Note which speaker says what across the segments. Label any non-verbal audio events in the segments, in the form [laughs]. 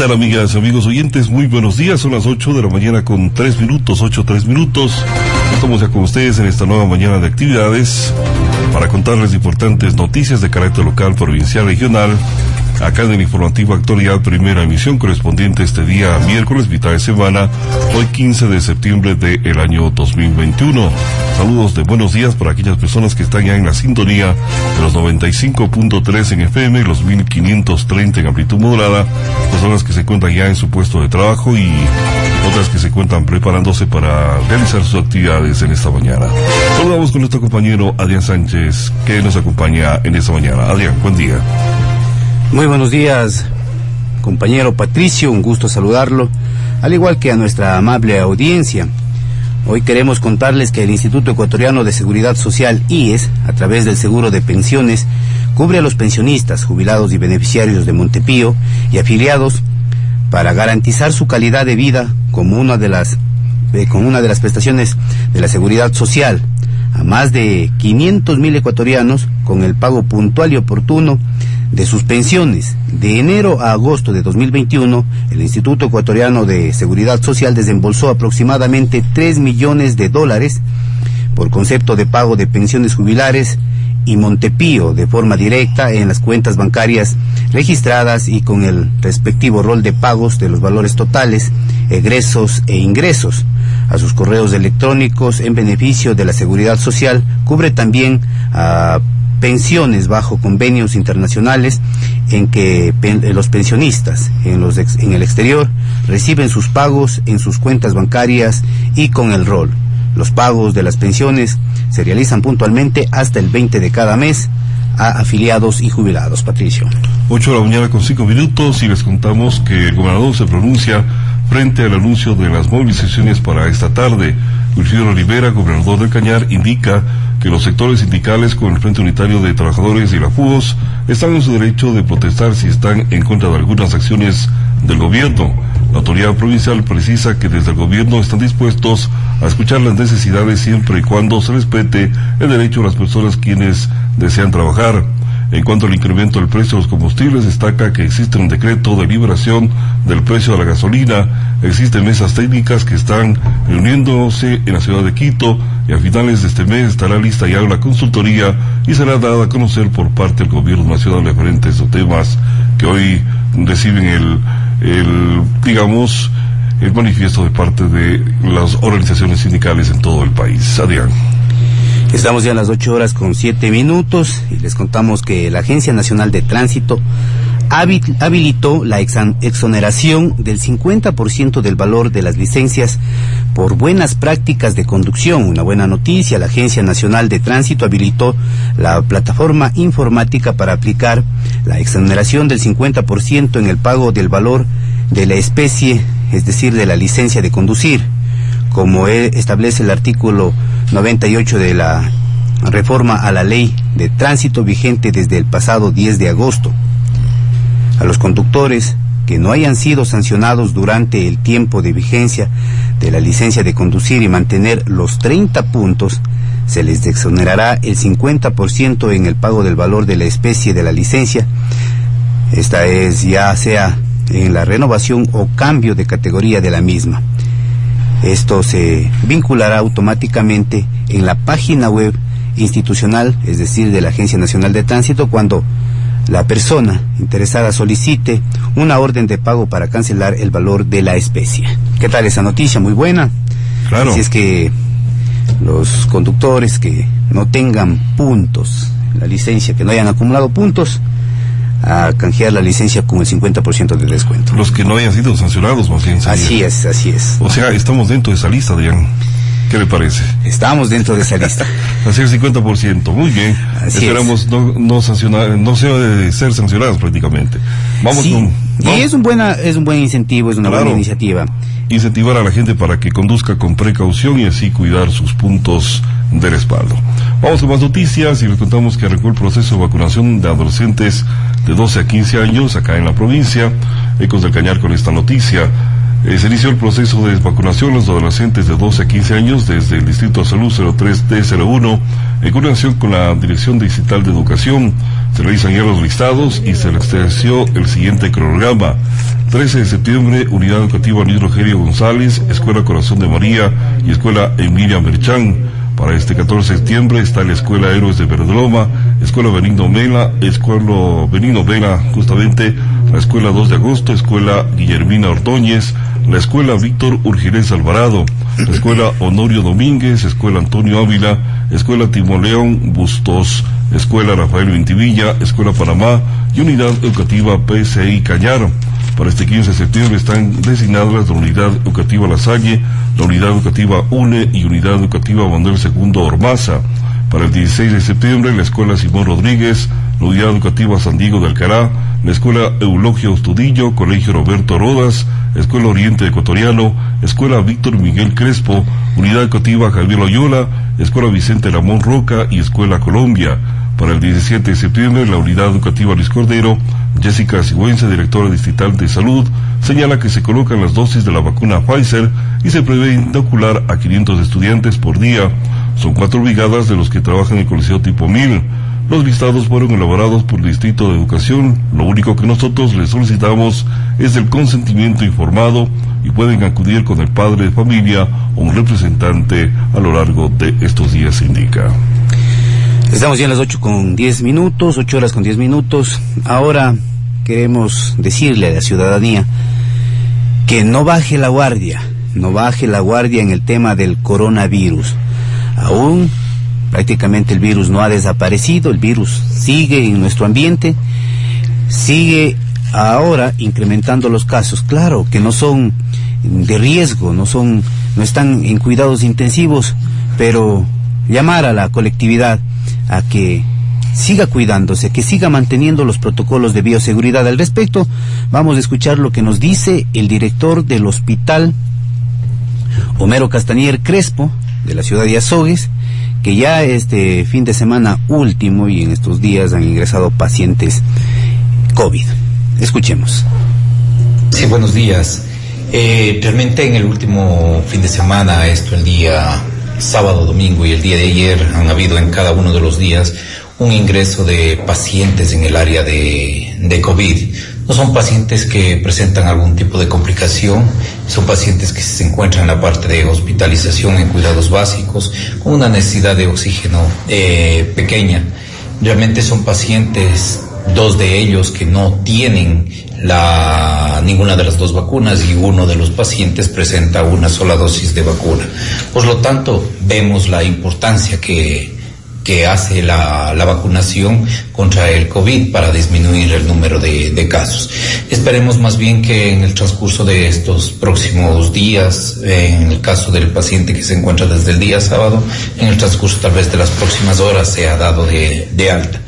Speaker 1: tal amigas, amigos oyentes? Muy buenos días, son las 8 de la mañana con 3 minutos, 8, 3 minutos. Estamos ya con ustedes en esta nueva mañana de actividades para contarles importantes noticias de carácter local, provincial, regional acá en el informativo Actualidad, primera emisión correspondiente este día miércoles, mitad de semana, hoy 15 de septiembre del año 2021. Saludos de buenos días para aquellas personas que están ya en la sintonía de los 95.3 en FM los 1530 en amplitud modulada, personas que se encuentran ya en su puesto de trabajo y otras que se encuentran preparándose para realizar sus actividades en esta mañana. Saludamos con nuestro compañero Adrián Sánchez, que nos acompaña en esta mañana. Adrián, buen día.
Speaker 2: Muy buenos días, compañero Patricio, un gusto saludarlo, al igual que a nuestra amable audiencia. Hoy queremos contarles que el Instituto Ecuatoriano de Seguridad Social, IES, a través del seguro de pensiones, cubre a los pensionistas, jubilados y beneficiarios de Montepío y afiliados para garantizar su calidad de vida como una de las, eh, como una de las prestaciones de la seguridad social a más de 500 mil ecuatorianos con el pago puntual y oportuno de sus pensiones. De enero a agosto de 2021, el Instituto Ecuatoriano de Seguridad Social desembolsó aproximadamente 3 millones de dólares por concepto de pago de pensiones jubilares y Montepío de forma directa en las cuentas bancarias registradas y con el respectivo rol de pagos de los valores totales, egresos e ingresos a sus correos electrónicos en beneficio de la seguridad social, cubre también a pensiones bajo convenios internacionales en que los pensionistas en, los en el exterior reciben sus pagos en sus cuentas bancarias y con el rol. Los pagos de las pensiones se realizan puntualmente hasta el 20 de cada mes a afiliados y jubilados. Patricio.
Speaker 1: 8 de la mañana con 5 minutos y les contamos que el gobernador se pronuncia frente al anuncio de las movilizaciones para esta tarde. Wilfrido Rivera, gobernador del Cañar, indica que los sectores sindicales con el Frente Unitario de Trabajadores y la FUOS están en su derecho de protestar si están en contra de algunas acciones del gobierno. La autoridad provincial precisa que desde el gobierno están dispuestos a escuchar las necesidades siempre y cuando se respete el derecho a las personas quienes desean trabajar. En cuanto al incremento del precio de los combustibles, destaca que existe un decreto de liberación del precio de la gasolina, existen mesas técnicas que están reuniéndose en la ciudad de Quito y a finales de este mes estará lista ya una consultoría y será dada a conocer por parte del gobierno nacional referentes a estos temas que hoy reciben el, el digamos, el manifiesto de parte de las organizaciones sindicales en todo el país. Adrián.
Speaker 2: Estamos ya a las 8 horas con 7 minutos y les contamos que la Agencia Nacional de Tránsito habilitó la exoneración del 50% del valor de las licencias por buenas prácticas de conducción. Una buena noticia, la Agencia Nacional de Tránsito habilitó la plataforma informática para aplicar la exoneración del 50% en el pago del valor de la especie, es decir, de la licencia de conducir como e, establece el artículo 98 de la reforma a la ley de tránsito vigente desde el pasado 10 de agosto. A los conductores que no hayan sido sancionados durante el tiempo de vigencia de la licencia de conducir y mantener los 30 puntos, se les exonerará el 50% en el pago del valor de la especie de la licencia. Esta es ya sea en la renovación o cambio de categoría de la misma. Esto se vinculará automáticamente en la página web institucional, es decir, de la Agencia Nacional de Tránsito, cuando la persona interesada solicite una orden de pago para cancelar el valor de la especie. ¿Qué tal esa noticia? Muy buena.
Speaker 1: Claro.
Speaker 2: Así es que los conductores que no tengan puntos, la licencia, que no hayan acumulado puntos, a canjear la licencia con el 50% de descuento.
Speaker 1: Los que no hayan sido sancionados, más bien.
Speaker 2: Así es, así es.
Speaker 1: O sea, estamos dentro de esa lista, Adrián. ¿Qué le parece?
Speaker 2: Estamos dentro de esa lista. [laughs]
Speaker 1: Así el 50%. Muy bien. Esperamos no, no, sancionar, no ser sancionados prácticamente.
Speaker 2: Vamos con. Y es un, buena, es un buen incentivo, es una buena iniciativa.
Speaker 1: Incentivar a la gente para que conduzca con precaución y así cuidar sus puntos de respaldo. Vamos con más noticias y les contamos que arrancó el proceso de vacunación de adolescentes de 12 a 15 años acá en la provincia. Ecos del Cañar con esta noticia. Eh, se inició el proceso de vacunación a los adolescentes de 12 a 15 años desde el Distrito de Salud 03D01 en coordinación con la Dirección Digital de Educación. Se realizan ya los listados y se estableció el siguiente cronograma. 13 de septiembre, Unidad Educativa Luis Rogelio González, Escuela Corazón de María y Escuela Emilia Merchán. Para este 14 de septiembre está la Escuela Héroes de Verdoloma, Escuela Benigno Mela, Escuela Benigno Vela, justamente la Escuela 2 de Agosto, Escuela Guillermina Ordóñez, la Escuela Víctor Urgirés Alvarado, la Escuela Honorio Domínguez, Escuela Antonio Ávila, Escuela Timoleón Bustos, Escuela Rafael Vintivilla, Escuela Panamá y Unidad Educativa PCI Cañar. Para este 15 de septiembre están designadas la Unidad Educativa La Salle, la Unidad Educativa UNE y Unidad Educativa Manuel II Ormaza. Para el 16 de septiembre, la Escuela Simón Rodríguez, la Unidad Educativa San Diego de Alcará, la Escuela Eulogio Ostudillo, Colegio Roberto Rodas, Escuela Oriente Ecuatoriano, Escuela Víctor Miguel Crespo, Unidad Educativa Javier Loyola, Escuela Vicente Ramón Roca y Escuela Colombia. Para el 17 de septiembre, la Unidad Educativa Luis Cordero, Jessica Sigüenza, directora distrital de salud, señala que se colocan las dosis de la vacuna Pfizer y se prevé inocular a 500 estudiantes por día. Son cuatro brigadas de los que trabajan en el Coliseo tipo 1000. Los listados fueron elaborados por el Distrito de Educación. Lo único que nosotros les solicitamos es el consentimiento informado y pueden acudir con el padre de familia o un representante a lo largo de estos días, indica.
Speaker 2: Estamos ya en las 8 con 10 minutos, 8 horas con 10 minutos. Ahora queremos decirle a la ciudadanía que no baje la guardia, no baje la guardia en el tema del coronavirus. Aún prácticamente el virus no ha desaparecido, el virus sigue en nuestro ambiente, sigue ahora incrementando los casos. Claro que no son de riesgo, no son, no están en cuidados intensivos, pero llamar a la colectividad a que siga cuidándose, que siga manteniendo los protocolos de bioseguridad. Al respecto, vamos a escuchar lo que nos dice el director del hospital, Homero Castañer Crespo, de la ciudad de Azogues, que ya este fin de semana último y en estos días han ingresado pacientes COVID. Escuchemos.
Speaker 3: Sí, buenos días. Eh, realmente en el último fin de semana, esto el día sábado, domingo y el día de ayer han habido en cada uno de los días un ingreso de pacientes en el área de, de COVID. No son pacientes que presentan algún tipo de complicación, son pacientes que se encuentran en la parte de hospitalización en cuidados básicos, con una necesidad de oxígeno eh, pequeña. Realmente son pacientes, dos de ellos que no tienen la, ninguna de las dos vacunas y uno de los pacientes presenta una sola dosis de vacuna. Por lo tanto, vemos la importancia que, que hace la, la, vacunación contra el COVID para disminuir el número de, de, casos. Esperemos más bien que en el transcurso de estos próximos días, en el caso del paciente que se encuentra desde el día sábado, en el transcurso tal vez de las próximas horas sea dado de, de alta.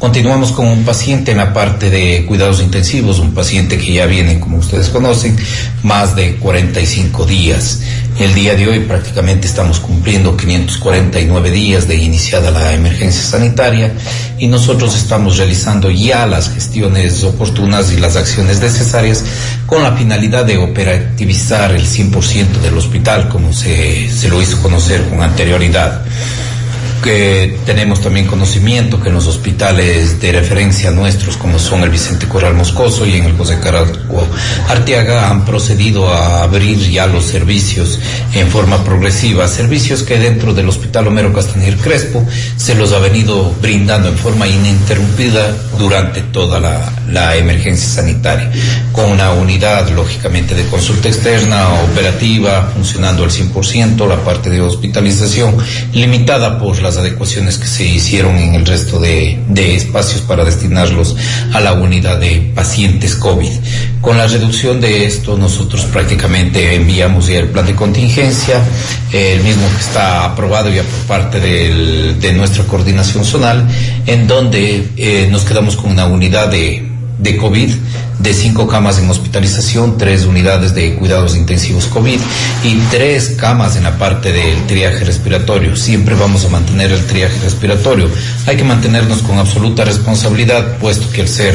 Speaker 3: Continuamos con un paciente en la parte de cuidados intensivos, un paciente que ya viene, como ustedes conocen, más de 45 días. El día de hoy prácticamente estamos cumpliendo 549 días de iniciada la emergencia sanitaria y nosotros estamos realizando ya las gestiones oportunas y las acciones necesarias con la finalidad de operativizar el 100% del hospital como se, se lo hizo conocer con anterioridad que tenemos también conocimiento que en los hospitales de referencia nuestros, como son el Vicente Corral Moscoso y en el José Carrasco Arteaga, han procedido a abrir ya los servicios en forma progresiva, servicios que dentro del Hospital Homero Castañer Crespo se los ha venido brindando en forma ininterrumpida durante toda la, la emergencia sanitaria, con una unidad, lógicamente, de consulta externa, operativa, funcionando al 100%, la parte de hospitalización limitada por la las adecuaciones que se hicieron en el resto de, de espacios para destinarlos a la unidad de pacientes COVID. Con la reducción de esto, nosotros prácticamente enviamos ya el plan de contingencia, el mismo que está aprobado ya por parte del, de nuestra coordinación zonal, en donde eh, nos quedamos con una unidad de, de COVID de cinco camas en hospitalización, tres unidades de cuidados intensivos COVID y tres camas en la parte del triaje respiratorio. Siempre vamos a mantener el triaje respiratorio. Hay que mantenernos con absoluta responsabilidad, puesto que el ser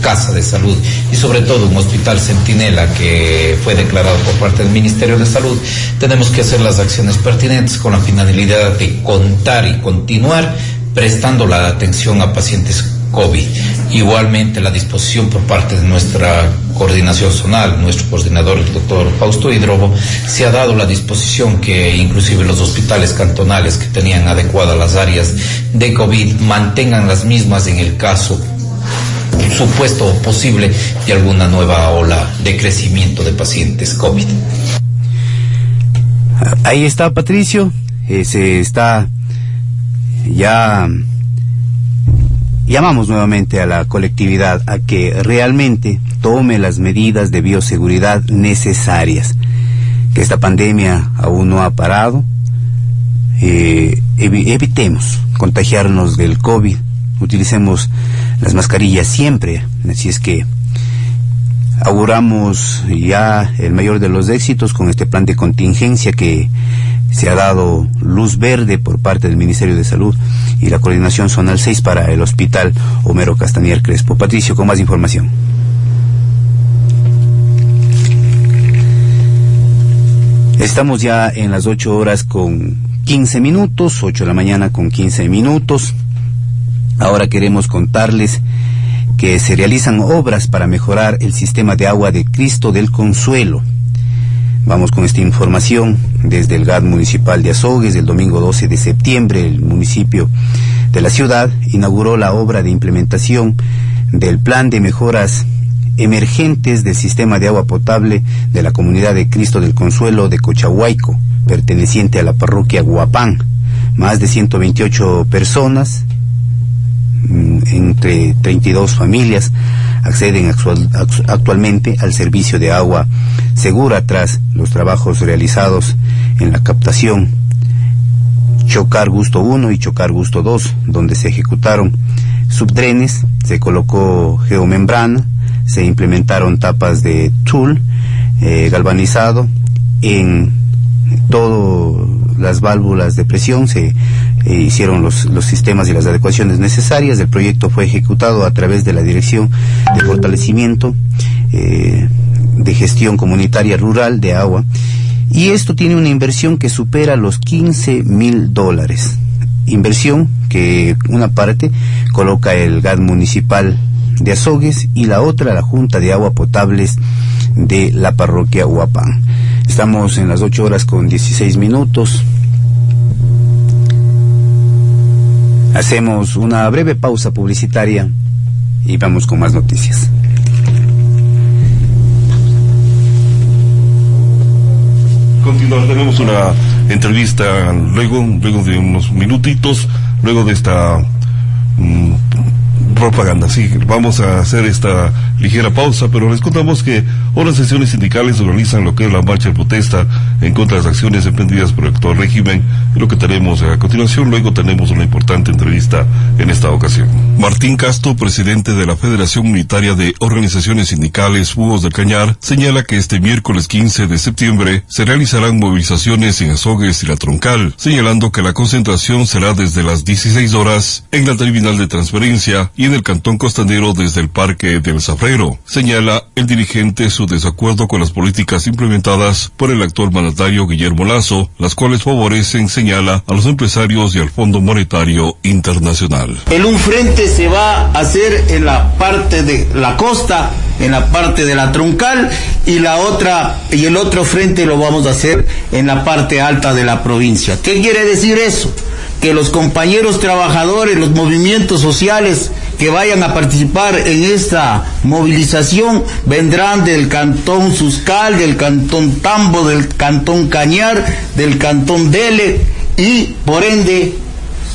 Speaker 3: casa de salud y sobre todo un hospital centinela que fue declarado por parte del Ministerio de Salud, tenemos que hacer las acciones pertinentes con la finalidad de contar y continuar prestando la atención a pacientes COVID. Igualmente la disposición por parte de nuestra coordinación zonal, nuestro coordinador, el doctor Fausto Hidrobo, se ha dado la disposición que inclusive los hospitales cantonales que tenían adecuadas las áreas de COVID mantengan las mismas en el caso supuesto posible de alguna nueva ola de crecimiento de pacientes COVID.
Speaker 2: Ahí está Patricio, eh, se está ya llamamos nuevamente a la colectividad a que realmente tome las medidas de bioseguridad necesarias, que esta pandemia aún no ha parado, eh, evitemos contagiarnos del COVID, utilicemos las mascarillas siempre, así es que auguramos ya el mayor de los éxitos con este plan de contingencia que se ha dado luz verde por parte del Ministerio de Salud y la coordinación zonal 6 para el Hospital Homero Castañer Crespo. Patricio, con más información. Estamos ya en las 8 horas con 15 minutos, 8 de la mañana con 15 minutos. Ahora queremos contarles que se realizan obras para mejorar el sistema de agua de Cristo del Consuelo. Vamos con esta información desde el GAD municipal de Azogues. El domingo 12 de septiembre, el municipio de la ciudad inauguró la obra de implementación del plan de mejoras emergentes del sistema de agua potable de la comunidad de Cristo del Consuelo de Cochahuayco, perteneciente a la parroquia Guapán. Más de 128 personas entre 32 familias acceden actualmente al servicio de agua segura tras los trabajos realizados en la captación. Chocar Gusto 1 y Chocar Gusto 2, donde se ejecutaron subdrenes, se colocó geomembrana, se implementaron tapas de tool eh, galvanizado. En todas las válvulas de presión, se eh, hicieron los, los sistemas y las adecuaciones necesarias. El proyecto fue ejecutado a través de la Dirección de Fortalecimiento eh, de Gestión Comunitaria Rural de Agua. Y esto tiene una inversión que supera los 15 mil dólares. Inversión que una parte coloca el GAD municipal de Azogues y la otra la Junta de Agua Potables de la parroquia Huapán. Estamos en las 8 horas con 16 minutos. Hacemos una breve pausa publicitaria y vamos con más noticias.
Speaker 1: Continuamos, tenemos una entrevista luego, luego de unos minutitos, luego de esta mm, propaganda. Sí, vamos a hacer esta ligera pausa, pero les contamos que otras sesiones sindicales organizan lo que es la marcha de protesta en contra de las acciones emprendidas por el actual régimen. Lo que tenemos a continuación, luego tenemos una importante entrevista en esta ocasión. Martín Castro, presidente de la Federación Unitaria de Organizaciones Sindicales Búhos del Cañar, señala que este miércoles 15 de septiembre se realizarán movilizaciones en Azogues y la Troncal, señalando que la concentración será desde las 16 horas en la terminal de transferencia y en el Cantón Costanero desde el Parque del Zafrero. Señala el dirigente su desacuerdo con las políticas implementadas por el actual mandatario Guillermo Lazo, las cuales favorecen, señala, a los empresarios y al Fondo Monetario Internacional.
Speaker 4: El un frente se va a hacer en la parte de la costa, en la parte de la troncal y la otra y el otro frente lo vamos a hacer en la parte alta de la provincia. ¿Qué quiere decir eso? Que los compañeros trabajadores, los movimientos sociales que vayan a participar en esta movilización vendrán del cantón Suscal, del cantón Tambo, del cantón Cañar, del cantón Dele y por ende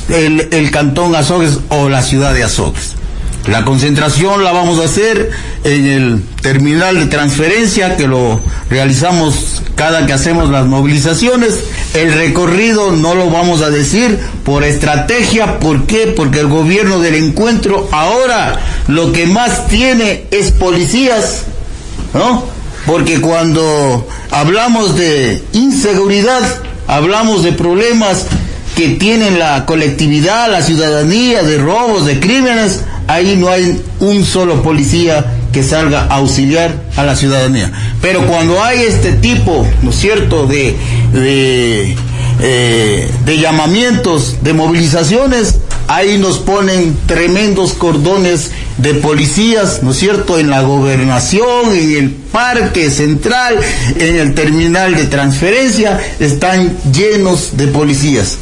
Speaker 4: el, el cantón Azogues o la ciudad de Azogues. La concentración la vamos a hacer en el terminal de transferencia que lo realizamos cada que hacemos las movilizaciones. El recorrido no lo vamos a decir por estrategia. ¿Por qué? Porque el gobierno del encuentro ahora lo que más tiene es policías, ¿no? Porque cuando hablamos de inseguridad, hablamos de problemas que tienen la colectividad, la ciudadanía, de robos, de crímenes, ahí no hay un solo policía que salga a auxiliar a la ciudadanía. Pero cuando hay este tipo, ¿no es cierto?, de, de, eh, de llamamientos, de movilizaciones, ahí nos ponen tremendos cordones de policías, ¿no es cierto?, en la gobernación, en el parque central, en el terminal de transferencia, están llenos de policías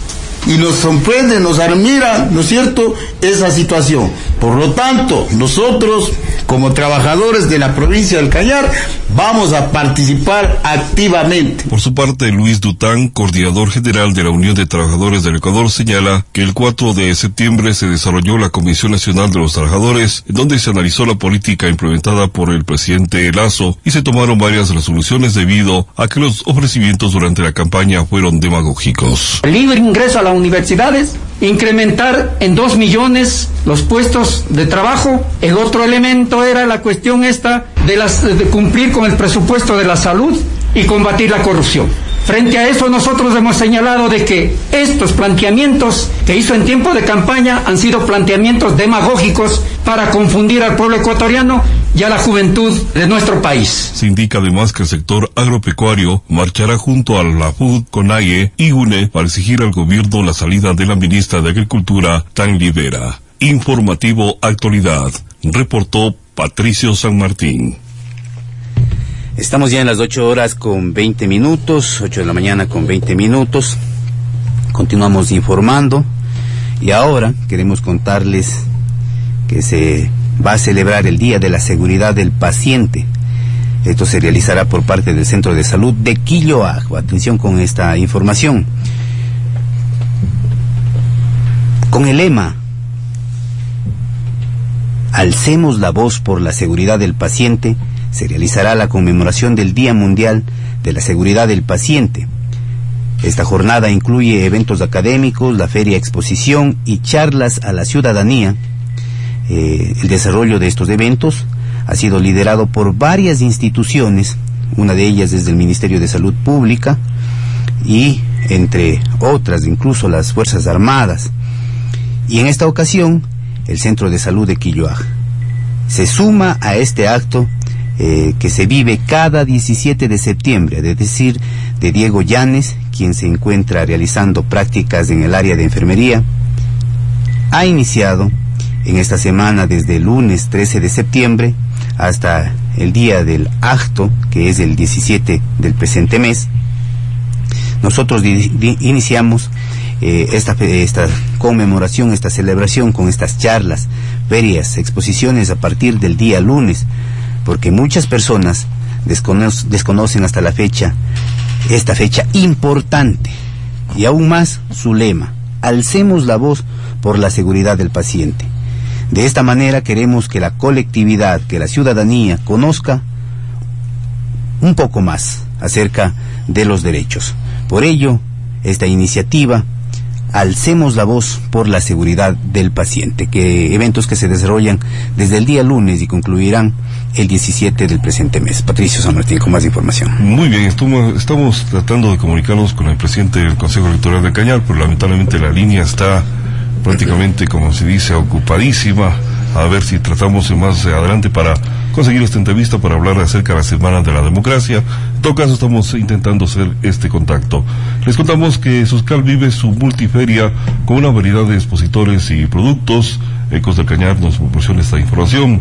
Speaker 4: y nos sorprende, nos admira, ¿no es cierto?, esa situación. Por lo tanto, nosotros, como trabajadores de la provincia del Cañar, vamos a participar activamente.
Speaker 1: Por su parte, Luis Dután, coordinador general de la Unión de Trabajadores del Ecuador, señala que el 4 de septiembre se desarrolló la Comisión Nacional de los Trabajadores, en donde se analizó la política implementada por el presidente Lazo y se tomaron varias resoluciones debido a que los ofrecimientos durante la campaña fueron demagógicos.
Speaker 5: Libre ingreso a las universidades, incrementar en dos millones los puestos de trabajo. El otro elemento era la cuestión esta de, las, de cumplir con el presupuesto de la salud y combatir la corrupción. Frente a eso nosotros hemos señalado de que estos planteamientos que hizo en tiempo de campaña han sido planteamientos demagógicos para confundir al pueblo ecuatoriano y a la juventud de nuestro país.
Speaker 1: Se indica además que el sector agropecuario marchará junto a la FUD, CONAIE y UNE para exigir al gobierno la salida de la ministra de Agricultura, Tan Libera. Informativo Actualidad, reportó Patricio San Martín.
Speaker 2: Estamos ya en las 8 horas con 20 minutos, 8 de la mañana con 20 minutos. Continuamos informando y ahora queremos contarles que se va a celebrar el Día de la Seguridad del Paciente. Esto se realizará por parte del Centro de Salud de Quilloajo. Atención con esta información. Con el lema Alcemos la voz por la seguridad del paciente, se realizará la conmemoración del Día Mundial de la Seguridad del Paciente. Esta jornada incluye eventos académicos, la feria exposición y charlas a la ciudadanía. Eh, el desarrollo de estos eventos ha sido liderado por varias instituciones, una de ellas desde el Ministerio de Salud Pública y entre otras incluso las Fuerzas Armadas. Y en esta ocasión, el Centro de Salud de Quilloaj. Se suma a este acto eh, que se vive cada 17 de septiembre, es decir, de Diego Llanes, quien se encuentra realizando prácticas en el área de enfermería, ha iniciado en esta semana desde el lunes 13 de septiembre hasta el día del acto, que es el 17 del presente mes, nosotros iniciamos eh, esta, esta conmemoración, esta celebración con estas charlas, ferias, exposiciones a partir del día lunes porque muchas personas desconocen hasta la fecha esta fecha importante y aún más su lema, alcemos la voz por la seguridad del paciente. De esta manera queremos que la colectividad, que la ciudadanía conozca un poco más acerca de los derechos. Por ello, esta iniciativa Alcemos la voz por la seguridad del paciente, que eventos que se desarrollan desde el día lunes y concluirán el 17 del presente mes. Patricio San Martín, con más información.
Speaker 1: Muy bien, estamos, estamos tratando de comunicarnos con el presidente del Consejo Electoral de Cañar, pero lamentablemente la línea está prácticamente, como se dice, ocupadísima. A ver si tratamos más adelante para conseguir esta entrevista para hablar acerca de la Semana de la Democracia. En todo caso, estamos intentando hacer este contacto. Les contamos que Suscal vive su multiferia con una variedad de expositores y productos. Ecos del Cañar nos proporciona esta información.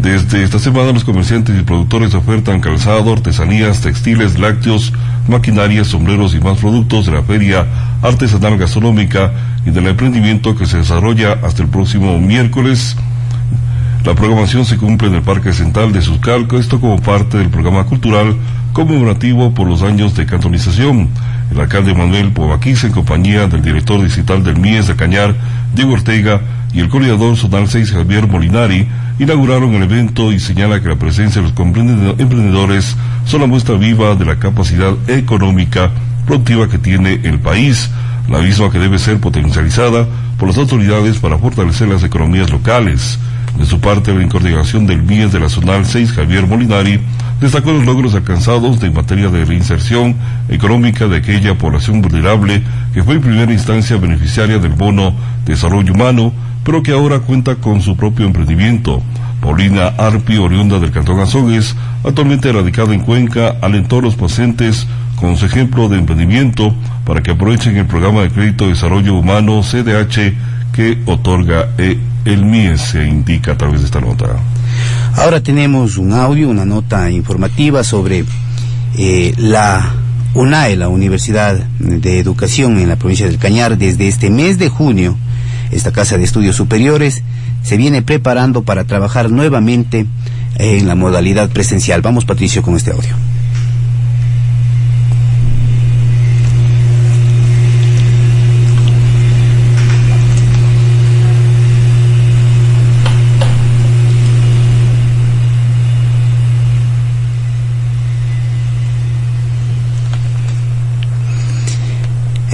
Speaker 1: Desde esta semana los comerciantes y productores ofertan calzado, artesanías, textiles, lácteos, maquinarias, sombreros y más productos de la feria artesanal gastronómica y del emprendimiento que se desarrolla hasta el próximo miércoles La programación se cumple en el Parque Central de Suscalco, esto como parte del programa cultural conmemorativo por los años de cantonización. El alcalde Manuel Povaquís, en compañía del director digital del MIES de Cañar, Diego Ortega, y el coordinador zonal 6, Javier Molinari, inauguraron el evento y señala que la presencia de los emprendedores son la muestra viva de la capacidad económica productiva que tiene el país, la misma que debe ser potencializada por las autoridades para fortalecer las economías locales. De su parte, la coordinación del MIES de la Zonal 6, Javier Molinari, destacó los logros alcanzados en materia de reinserción económica de aquella población vulnerable que fue en primera instancia beneficiaria del bono de desarrollo humano, pero que ahora cuenta con su propio emprendimiento. Paulina Arpi, oriunda del Cantón Azogues, actualmente radicada en Cuenca, alentó a los pacientes con su ejemplo de emprendimiento para que aprovechen el programa de crédito de desarrollo humano CDH que otorga el MIES, se indica a través de esta nota.
Speaker 2: Ahora tenemos un audio, una nota informativa sobre eh, la UNAE, la Universidad de Educación en la provincia del Cañar, desde este mes de junio, esta Casa de Estudios Superiores se viene preparando para trabajar nuevamente en la modalidad presencial. Vamos, Patricio, con este audio.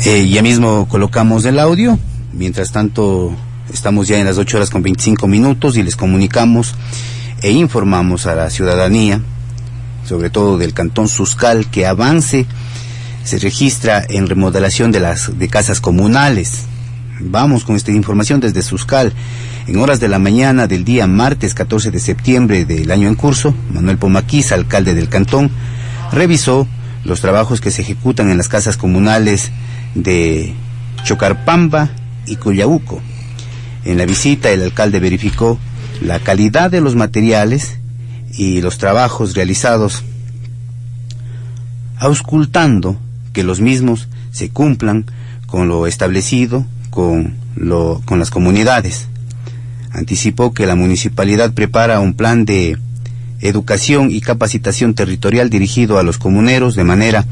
Speaker 2: Eh, ya mismo colocamos el audio. Mientras tanto, estamos ya en las 8 horas con 25 minutos y les comunicamos e informamos a la ciudadanía, sobre todo del Cantón Suscal, que avance se registra en remodelación de las de casas comunales. Vamos con esta información desde Suscal. En horas de la mañana del día martes 14 de septiembre del año en curso, Manuel Pomaquiz, alcalde del cantón, revisó los trabajos que se ejecutan en las casas comunales de Chocarpamba y Cuyauco. En la visita el alcalde verificó la calidad de los materiales y los trabajos realizados, auscultando que los mismos se cumplan con lo establecido con, lo, con las comunidades. Anticipó que la municipalidad prepara un plan de educación y capacitación territorial dirigido a los comuneros de manera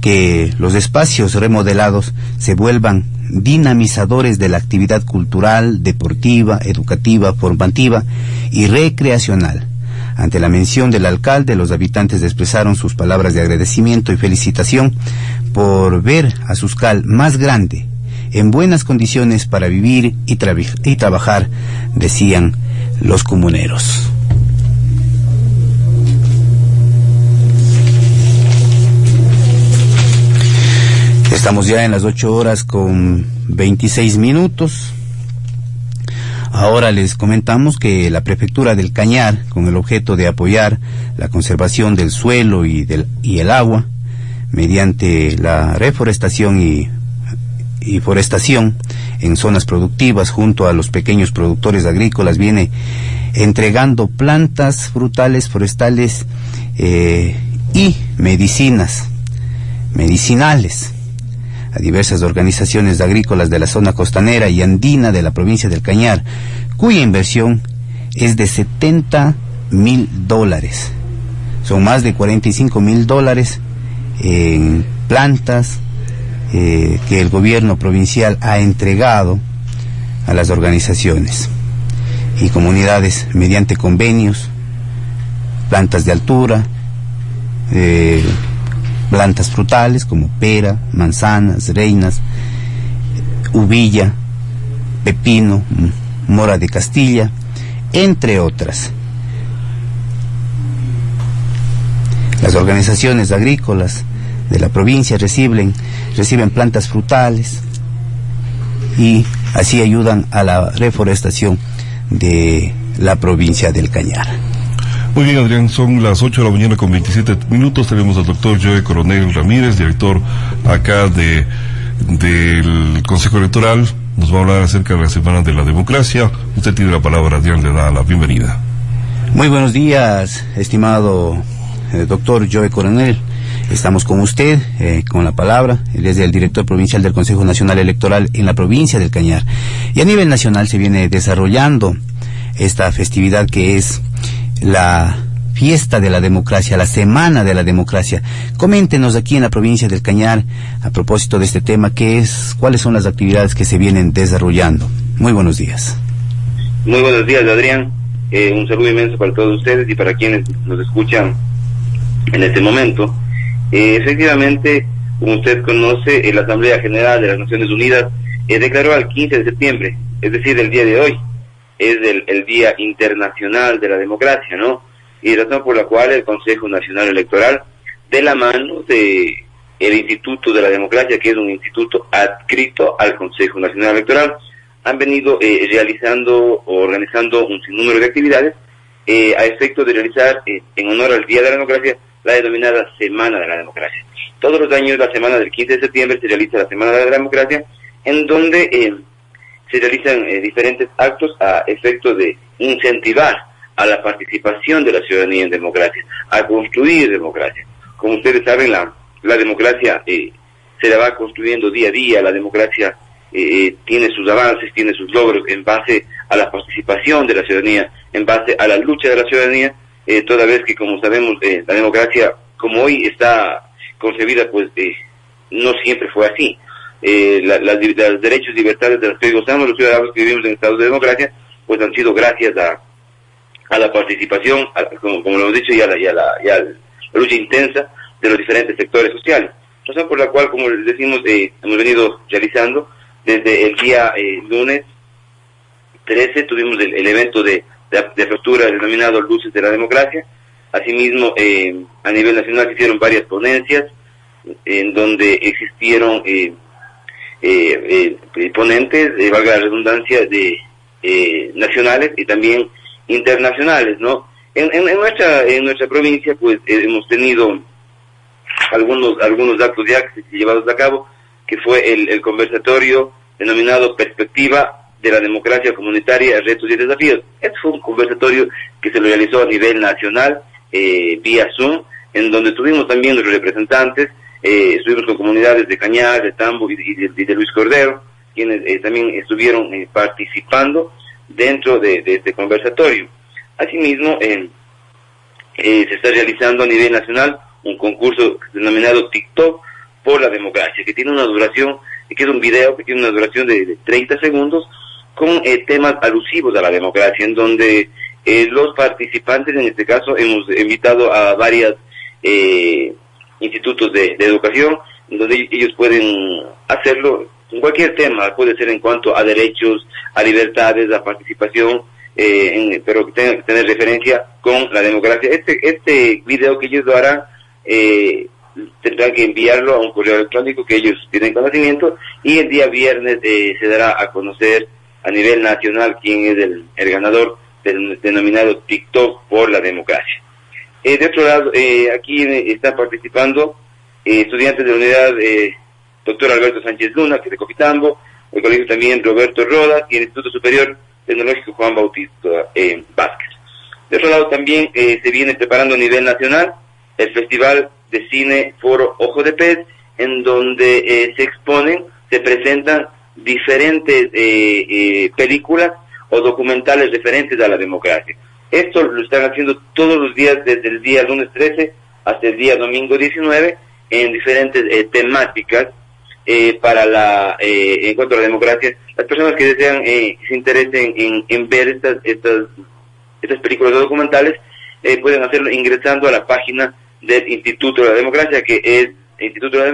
Speaker 2: que los espacios remodelados se vuelvan dinamizadores de la actividad cultural, deportiva, educativa, formativa y recreacional. Ante la mención del alcalde, los habitantes expresaron sus palabras de agradecimiento y felicitación por ver a Suscal más grande, en buenas condiciones para vivir y, y trabajar, decían los comuneros. Estamos ya en las 8 horas con 26 minutos. Ahora les comentamos que la prefectura del Cañar, con el objeto de apoyar la conservación del suelo y, del, y el agua, mediante la reforestación y, y forestación en zonas productivas junto a los pequeños productores agrícolas, viene entregando plantas frutales, forestales eh, y medicinas, medicinales a diversas organizaciones agrícolas de la zona costanera y andina de la provincia del Cañar, cuya inversión es de 70 mil dólares. Son más de 45 mil dólares en plantas eh, que el gobierno provincial ha entregado a las organizaciones y comunidades mediante convenios, plantas de altura, eh, plantas frutales como pera, manzanas, reinas, uvilla, pepino, mora de Castilla, entre otras. Las organizaciones agrícolas de la provincia reciben, reciben plantas frutales y así ayudan a la reforestación de la provincia del Cañar.
Speaker 1: Muy bien, Adrián, son las 8 de la mañana con 27 minutos. Tenemos al doctor Joe Coronel Ramírez, director acá de del Consejo Electoral. Nos va a hablar acerca de la Semana de la Democracia. Usted tiene la palabra, Adrián, le da la bienvenida.
Speaker 2: Muy buenos días, estimado eh, doctor Joe Coronel. Estamos con usted, eh, con la palabra. Es el director provincial del Consejo Nacional Electoral en la provincia del Cañar. Y a nivel nacional se viene desarrollando esta festividad que es la fiesta de la democracia, la semana de la democracia. Coméntenos aquí en la provincia del Cañar a propósito de este tema, qué es, cuáles son las actividades que se vienen desarrollando. Muy buenos días.
Speaker 6: Muy buenos días, Adrián. Eh, un saludo inmenso para todos ustedes y para quienes nos escuchan en este momento. Eh, efectivamente, como usted conoce, eh, la Asamblea General de las Naciones Unidas declaró al 15 de septiembre, es decir, el día de hoy, es el, el Día Internacional de la Democracia, ¿no? y razón por la cual el Consejo Nacional Electoral, de la mano de el Instituto de la Democracia, que es un instituto adscrito al Consejo Nacional Electoral, han venido eh, realizando o organizando un sinnúmero de actividades eh, a efecto de realizar, eh, en honor al Día de la Democracia, la denominada Semana de la Democracia. Todos los años, la semana del 15 de septiembre, se realiza la Semana de la Democracia, en donde se realizan diferentes actos a efecto de incentivar a la participación de la ciudadanía en democracia, a construir democracia. Como ustedes saben, la, la democracia eh, se la va construyendo día a día, la democracia eh, eh, tiene sus avances, tiene sus logros en base a la participación de la ciudadanía, en base a la lucha de la ciudadanía, toda vez que, como sabemos, la democracia, como hoy está concebida, pues no siempre fue así. Los derechos y libertades de los que gozamos los ciudadanos que vivimos en estados de democracia, pues han sido gracias a, a la participación, como, lo hemos dicho, y a, la, y, a la, lucha intensa de los diferentes sectores sociales. Razón por la cual, como les decimos, eh, hemos venido realizando desde el día eh, lunes 13 tuvimos el, evento de, de, apertura denominado Luces de la Democracia. Asimismo, eh, a nivel nacional se hicieron varias ponencias en donde existieron ponentes, valga la redundancia, de nacionales y también internacionales, ¿no? En, en, nuestra en nuestra provincia, pues eh, hemos tenido algunos algunos actos ya llevados a cabo, que fue el, el conversatorio denominado Perspectiva de la Democracia Comunitaria, Retos y Desafíos. Este fue un conversatorio que se lo realizó a nivel nacional, eh, vía Zoom, en donde tuvimos también los representantes, eh, estuvimos con comunidades de Cañar, de Tambo y de, Luis Cordero, quienes eh, también estuvieron participando dentro de, este conversatorio. Asimismo, eh, se está realizando a nivel nacional un concurso denominado TikTok por la democracia, que tiene una duración, que es un video que tiene una duración de, 30 segundos con eh, temas alusivos a la democracia, en donde eh, los participantes, en este caso, hemos invitado a varios institutos de, de educación, donde ellos pueden hacerlo en cualquier tema, puede ser en cuanto a derechos, a libertades, a participación, eh, pero que tenga que tener referencia con la democracia. Este, este video que ellos lo harán, eh, tendrán que enviarlo a un correo electrónico que ellos tienen conocimiento y el día viernes eh, se dará a conocer a nivel nacional quién es el, el ganador del denominado TikTok por la democracia. Eh, de otro lado, eh, aquí están participando estudiantes de la unidad doctor Alberto Sánchez Luna, que es de Copitambo, el colegio también Roberto Roda y el Instituto Superior Tecnológico Juan Bautista eh, Vázquez. De otro lado también eh, se viene preparando a nivel nacional el Festival de Cine Foro Ojo de Pez, en donde eh, se exponen, se presentan diferentes eh, películas o documentales referentes a la democracia. Esto lo están haciendo todos los días desde el día lunes 13 hasta el día domingo 19 en diferentes temáticas eh, para la eh, en cuanto a la democracia. Las personas que desean eh, se interesen en, ver estas estas estas películas documentales eh, pueden hacerlo ingresando a la página del Instituto de la Democracia que es instituto de la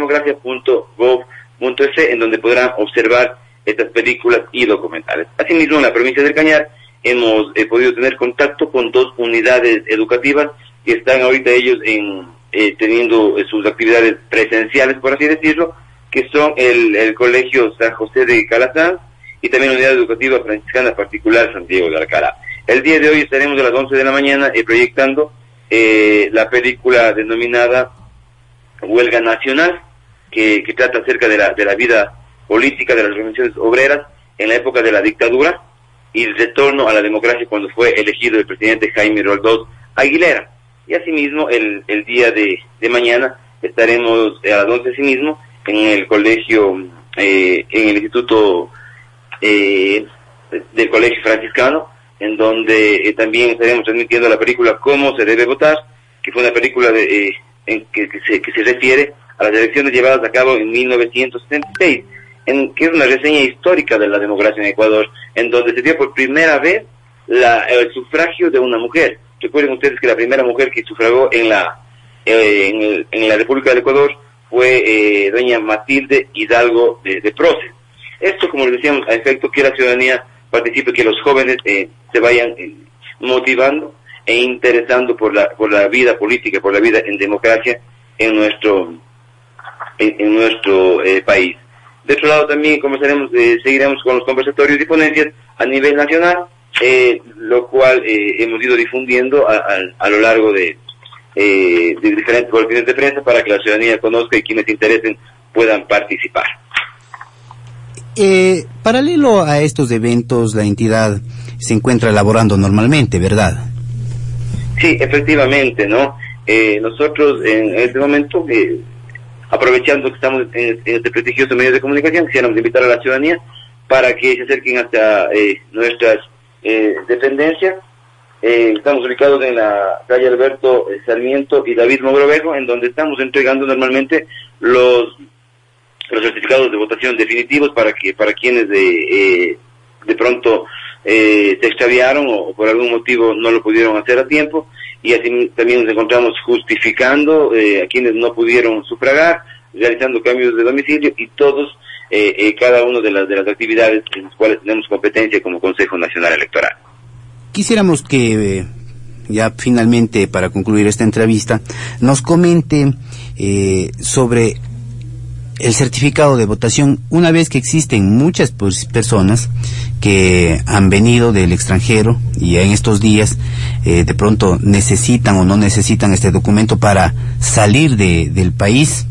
Speaker 6: en donde podrán observar estas películas y documentales. Asimismo en la provincia del Cañar hemos podido tener contacto con dos unidades educativas que están ahorita ellos en teniendo sus actividades presenciales por así decirlo que son el, Colegio San José de Calazán y también la Unidad Educativa Franciscana Particular Santiago de Alcalá. El día de hoy estaremos a las 11 de la mañana eh, proyectando eh, la película denominada Huelga Nacional, que, trata acerca de la, de la vida política de las organizaciones obreras en la época de la dictadura y el retorno a la democracia cuando fue elegido el presidente Jaime Roldós Aguilera. Y asimismo, el, el día de, de mañana estaremos a las 11 mismo en el colegio, eh, en el instituto eh, del colegio franciscano, en donde eh, también estaremos transmitiendo la película Cómo se debe votar, que fue una película de, eh, en que, se, que se refiere a las elecciones llevadas a cabo en 1976, en, que es una reseña histórica de la democracia en Ecuador, en donde se dio por primera vez la, el sufragio de una mujer. Recuerden ustedes que la primera mujer que sufragó en la, eh, en, la República del Ecuador fue eh, doña Matilde Hidalgo de, de Proce. Esto, como les decíamos, a efecto que la ciudadanía participe, que los jóvenes eh, se vayan eh, motivando e interesando por la, por la vida política, por la vida en democracia en nuestro, en, nuestro eh, país. De otro lado también comenzaremos, seguiremos con los conversatorios y ponencias a nivel nacional, lo cual hemos ido difundiendo a, a, lo largo de, de diferentes boletines de prensa para que la ciudadanía conozca y quienes interesen puedan participar.
Speaker 2: Eh, paralelo a estos eventos, la entidad se encuentra elaborando normalmente, ¿verdad?
Speaker 6: Sí, efectivamente, ¿no? Eh, nosotros en este momento, eh, aprovechando que estamos en, este prestigioso medio de comunicación, quisiéramos invitar a la ciudadanía para que se acerquen hasta eh, nuestras dependencias. estamos ubicados en la calle Alberto Sarmiento y David Mogrovejo, en donde estamos entregando normalmente los los certificados de votación definitivos para que para quienes de, eh, de pronto eh, se extraviaron o, por algún motivo no lo pudieron hacer a tiempo y así también nos encontramos justificando eh, a quienes no pudieron sufragar, realizando cambios de domicilio y todos cada una de las de las actividades en las cuales tenemos competencia como Consejo Nacional Electoral.
Speaker 2: Quisiéramos que ya finalmente para concluir esta entrevista nos comente sobre el certificado de votación una vez que existen muchas pues, personas que han venido del extranjero y en estos días eh, de pronto necesitan o no necesitan este documento para salir de, del país.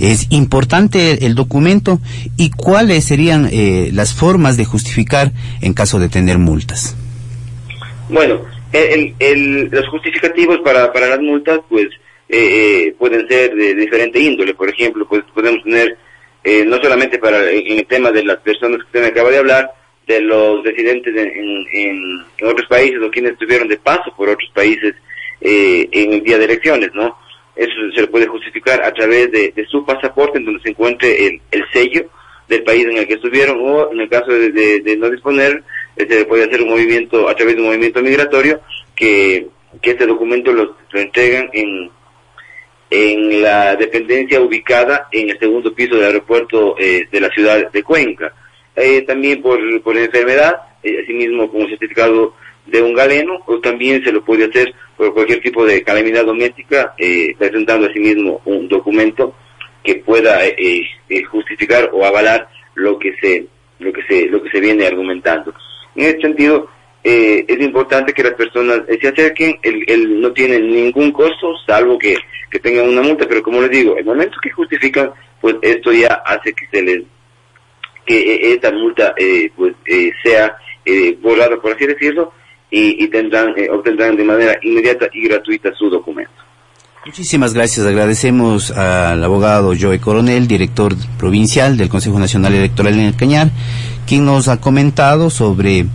Speaker 2: Es importante el, documento y cuáles serían eh, las formas de justificar en caso de tener multas.
Speaker 6: Bueno, el, los justificativos para, para las multas, pues eh, eh, pueden ser de diferente índole. Por ejemplo, pues podemos tener, eh, no solamente para en el tema de las personas que usted me acaba de hablar, de los residentes en, en, otros países o quienes estuvieron de paso por otros países en el día de elecciones, ¿no? Eso se le puede justificar a través de, su pasaporte, en donde se encuentre el, el, sello del país en el que estuvieron, o en el caso de, no disponer, se puede hacer un movimiento a través de un movimiento migratorio que, que este documento lo entregan en, en la dependencia ubicada en el segundo piso del aeropuerto eh, de la ciudad de Cuenca. Eh, también por, por enfermedad, eh, asimismo un certificado de un galeno, o también se lo puede hacer por cualquier tipo de calamidad doméstica, presentando asimismo un documento que pueda justificar o avalar lo que se lo que se lo que se viene argumentando. En este sentido, es importante que las personas se acerquen, el, no tiene ningún costo, salvo que que tengan una multa, pero como les digo, el momento que justifican, pues esto ya hace que se les que eh, esta multa eh, pues eh, sea borrada, por así decirlo, y, tendrán obtendrán de manera inmediata y gratuita su documento.
Speaker 2: Muchísimas gracias. Agradecemos al abogado Joe Coronel, director provincial del Consejo Nacional Electoral en el Cañar, quien nos ha comentado sobre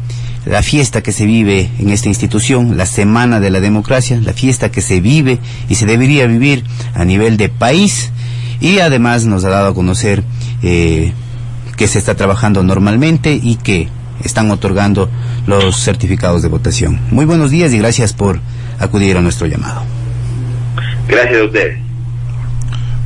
Speaker 2: la fiesta que se vive en esta institución, la Semana de la Democracia, la fiesta que se vive y se debería vivir a nivel de país y además nos ha dado a conocer eh, que se está trabajando normalmente y que están otorgando los certificados de votación. Muy buenos días y gracias por acudir a nuestro llamado.
Speaker 6: Gracias a ustedes.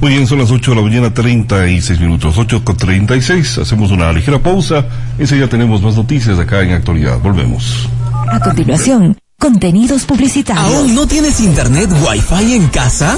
Speaker 1: Muy bien, son las 8 de la mañana, 36 minutos, 8 con 36. Hacemos una ligera pausa. ya tenemos más noticias acá en actualidad. Volvemos.
Speaker 7: A continuación, Contenidos publicitarios.
Speaker 8: ¿Aún no tienes internet Wi-Fi en casa?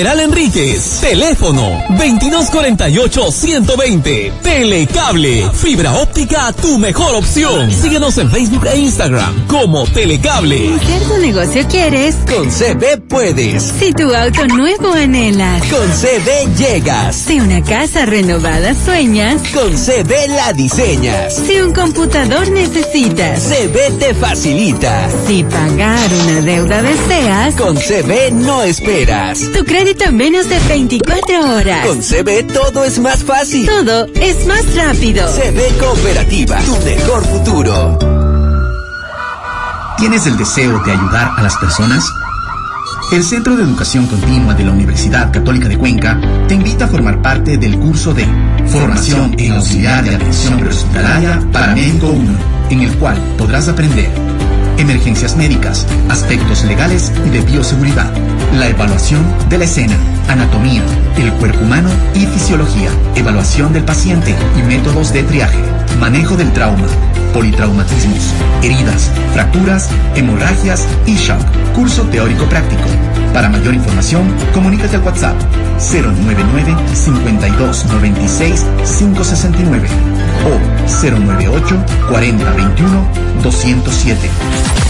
Speaker 8: General Enríquez. Teléfono 2248-120. Telecable. Fibra óptica, tu mejor opción. Síguenos en Facebook e Instagram como Telecable.
Speaker 9: Ser tu negocio quieres.
Speaker 8: Con CB puedes.
Speaker 9: Si tu auto nuevo anhelas.
Speaker 8: Con CB llegas.
Speaker 9: Si una casa renovada sueñas.
Speaker 8: Con CB la diseñas.
Speaker 9: Si un computador necesitas.
Speaker 8: CB te facilita.
Speaker 9: Si pagar una deuda deseas.
Speaker 8: Con CB no esperas.
Speaker 9: Tu crédito en menos de 24 horas.
Speaker 8: Con CB todo es más fácil.
Speaker 9: Todo es más rápido.
Speaker 8: CB Cooperativa, tu mejor futuro.
Speaker 10: ¿Tienes el deseo de ayudar a las personas? El Centro de Educación Continua de la Universidad Católica de Cuenca te invita a formar parte del curso de Formación en Auxiliar de Atención Prehospitalaria para Médico 1, en el cual podrás aprender emergencias médicas, aspectos legales y de bioseguridad, la evaluación de la escena, anatomía, el cuerpo humano y fisiología, evaluación del paciente y métodos de triaje, manejo del trauma, politraumatismos, heridas, fracturas, hemorragias y shock. Curso teórico práctico. Para mayor información, comunícate al WhatsApp. 099 52 96 569 o 098 40 21 207.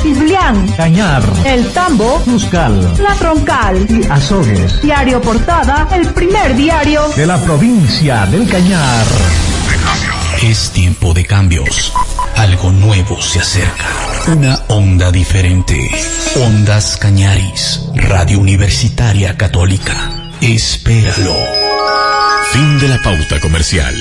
Speaker 11: Cislián,
Speaker 12: Cañar,
Speaker 11: El Tambo,
Speaker 12: Cuscal,
Speaker 11: La Troncal
Speaker 12: y Azogues.
Speaker 11: Diario Portada, el primer diario
Speaker 12: de la provincia del Cañar.
Speaker 13: Es tiempo de cambios. Algo nuevo se acerca. Una onda diferente. Ondas Cañaris. Radio Universitaria Católica. Espéralo.
Speaker 14: Fin de la pauta comercial.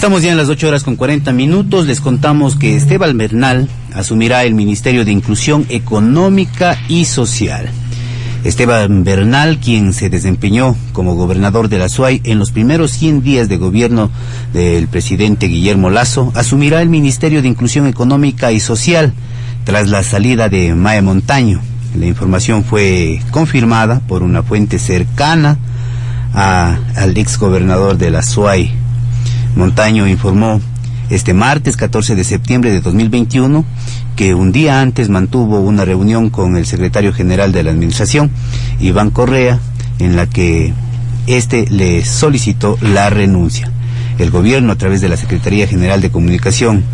Speaker 2: Estamos ya en las 8 horas con 40 minutos. Les contamos que Esteban Bernal asumirá el Ministerio de Inclusión Económica y Social. Esteban Bernal, quien se desempeñó como gobernador de la SUAY en los primeros 100 días de gobierno del presidente Guillermo Lazo, asumirá el Ministerio de Inclusión Económica y Social tras la salida de Mae Montaño. La información fue confirmada por una fuente cercana al ex gobernador de la SUAY, Montaño informó este martes 14 de septiembre de 2021 que un día antes mantuvo una reunión con el secretario general de la Administración, Iván Correa, en la que este le solicitó la renuncia. El gobierno, a través de la Secretaría General de Comunicación,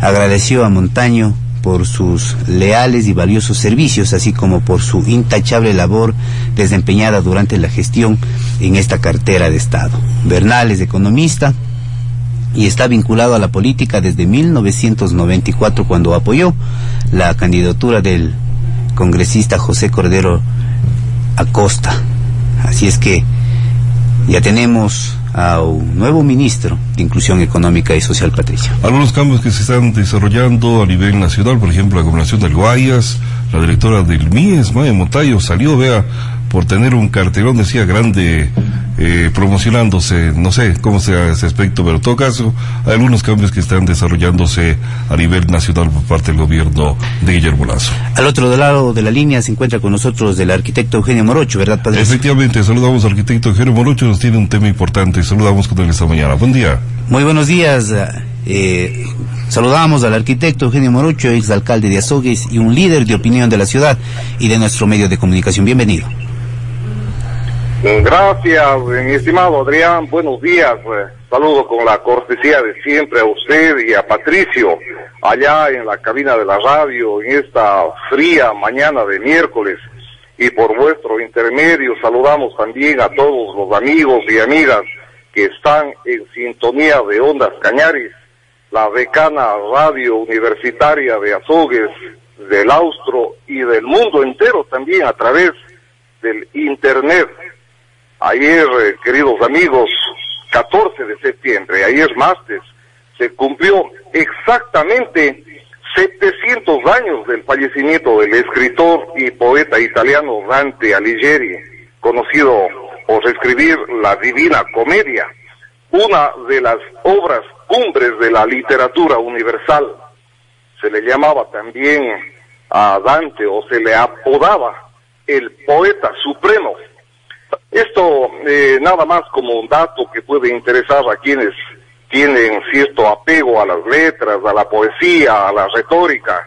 Speaker 2: agradeció a Montaño por sus leales y valiosos servicios, así como por su intachable labor desempeñada durante la gestión en esta cartera de Estado. Bernal es economista, y está vinculado a la política desde 1994 cuando apoyó la candidatura del congresista José Cordero Acosta. Así es que ya tenemos a un nuevo ministro de Inclusión Económica y Social, Patricia.
Speaker 1: Algunos cambios que se están desarrollando a nivel nacional, por ejemplo, la gobernación del Guayas, la directora del MIES, Maya Montayo, salió, vea, por tener un cartelón, decía, grande, eh, promocionándose, no sé cómo sea ese aspecto, pero en todo caso, hay algunos cambios que están desarrollándose a nivel nacional por parte del gobierno de Guillermo Lazo.
Speaker 2: Al otro lado de la línea se encuentra con nosotros el arquitecto Eugenio Morocho, ¿verdad, padre?
Speaker 1: Efectivamente, saludamos al arquitecto Eugenio Morocho, nos tiene un tema importante, saludamos con él esta mañana. Buen día.
Speaker 2: Muy buenos días. Eh, saludamos al arquitecto Eugenio Morocho, ex alcalde de Azogues y un líder de opinión de la ciudad y de nuestro medio de comunicación. Bienvenido.
Speaker 15: Gracias, mi estimado Adrián. Buenos días. Saludo con la cortesía de siempre a usted y a Patricio, allá en la cabina de la radio, en esta fría mañana de miércoles. Y por vuestro intermedio saludamos también a todos los amigos y amigas que están en sintonía de Ondas Cañaris, la decana radio universitaria de Azogues, del Austro y del mundo entero también a través del Internet. Ayer, eh, queridos amigos, 14 de septiembre, ayer martes, se cumplió exactamente 700 años del fallecimiento del escritor y poeta italiano Dante Alighieri, conocido por escribir la Divina Comedia, una de las obras cumbres de la literatura universal. Se le llamaba también a Dante o se le apodaba el poeta supremo. Esto eh, nada más como un dato que puede interesar a quienes tienen cierto apego a las letras, a la poesía, a la retórica.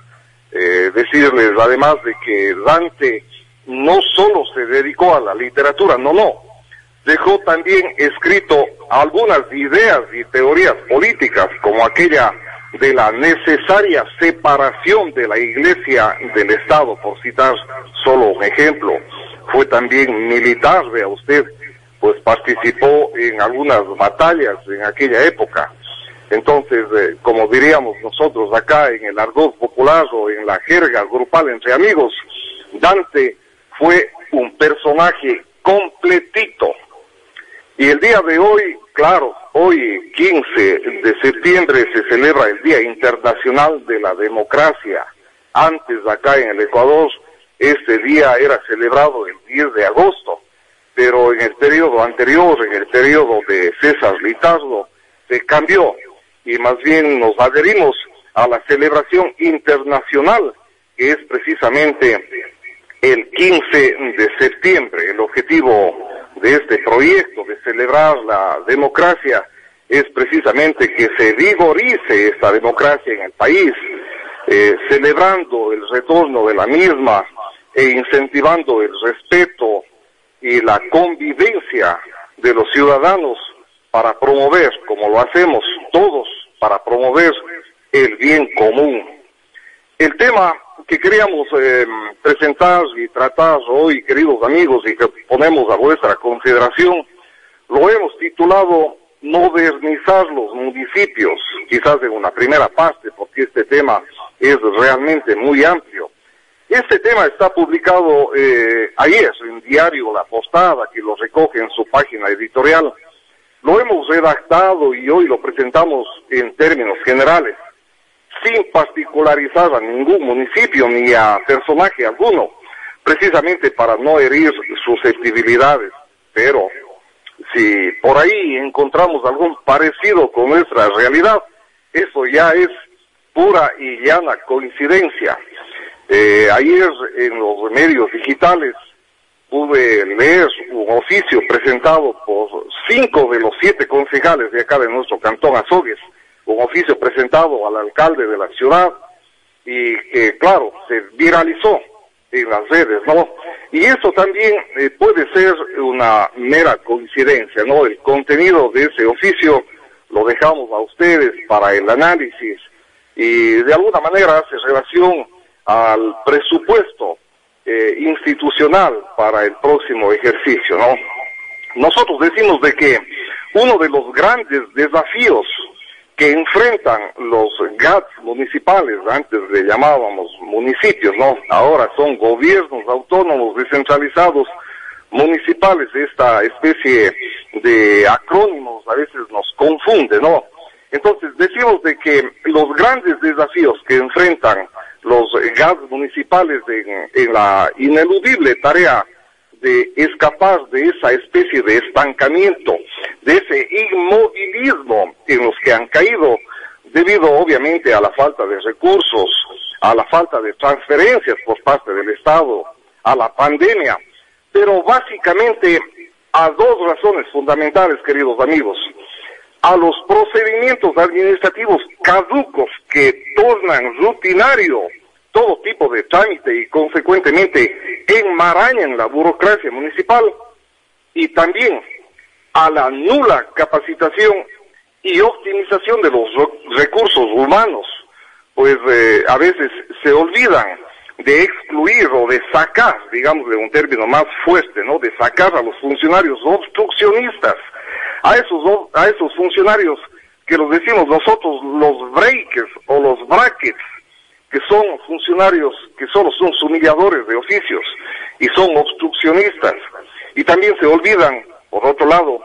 Speaker 15: Eh, decirles además de que Dante no solo se dedicó a la literatura, no, no, dejó también escrito algunas ideas y teorías políticas, como aquella de la necesaria separación de la iglesia del Estado, por citar solo un ejemplo. Fue también militar, vea usted, pues participó en algunas batallas en aquella época. Entonces, eh, como diríamos nosotros acá en el argot popular o en la jerga grupal entre amigos, Dante fue un personaje completito. Y el día de hoy, claro, hoy 15 de septiembre se celebra el Día Internacional de la Democracia. Antes acá en el Ecuador, este día era celebrado el 10 de agosto, pero en el periodo anterior, en el periodo de César Litardo, se cambió y más bien nos adherimos a la celebración internacional que es precisamente el 15 de septiembre. El objetivo de este proyecto de celebrar la democracia es precisamente que se vigorice esta democracia en el país, eh, celebrando el retorno de la misma e incentivando el respeto y la convivencia de los ciudadanos para promover, como lo hacemos todos, para promover el bien común. El tema que queríamos eh, presentar y tratar hoy, queridos amigos, y que ponemos a vuestra consideración, lo hemos titulado Modernizar los municipios, quizás en una primera parte, porque este tema es realmente muy amplio. Este tema está publicado eh, ayer en Diario La Postada, que lo recoge en su página editorial. Lo hemos redactado y hoy lo presentamos en términos generales sin particularizar a ningún municipio ni a personaje alguno, precisamente para no herir susceptibilidades. Pero si por ahí encontramos algún parecido con nuestra realidad, eso ya es pura y llana coincidencia. Eh, ayer en los medios digitales pude leer un oficio presentado por cinco de los siete concejales de acá de nuestro cantón Azogues, un oficio presentado al alcalde de la ciudad y que, claro, se viralizó en las redes, ¿no? Y eso también eh, puede ser una mera coincidencia, ¿no? El contenido de ese oficio lo dejamos a ustedes para el análisis y de alguna manera hace relación al presupuesto eh, institucional para el próximo ejercicio, ¿no? Nosotros decimos de que uno de los grandes desafíos que enfrentan los GATS municipales, antes le llamábamos municipios, ¿no? Ahora son gobiernos autónomos descentralizados municipales, esta especie de acrónimos a veces nos confunde, ¿no? Entonces decimos de que los grandes desafíos que enfrentan los GATS municipales en la ineludible tarea de escapar de esa especie de estancamiento, de ese inmovilismo en los que han caído, debido obviamente a la falta de recursos, a la falta de transferencias por parte del Estado, a la pandemia, pero básicamente a dos razones fundamentales, queridos amigos. A los procedimientos administrativos caducos que tornan rutinario todo tipo de trámite y consecuentemente enmarañan la burocracia municipal y también a la nula capacitación y optimización de los recursos humanos, pues eh, a veces se olvidan de excluir o de sacar, digamos de un término más fuerte, ¿no? De sacar a los funcionarios obstruccionistas, a esos, do- a esos funcionarios que los decimos nosotros los breakers o los brackets, que son funcionarios que solo son sumilladores de oficios y son obstruccionistas. Y también se olvidan, por otro lado,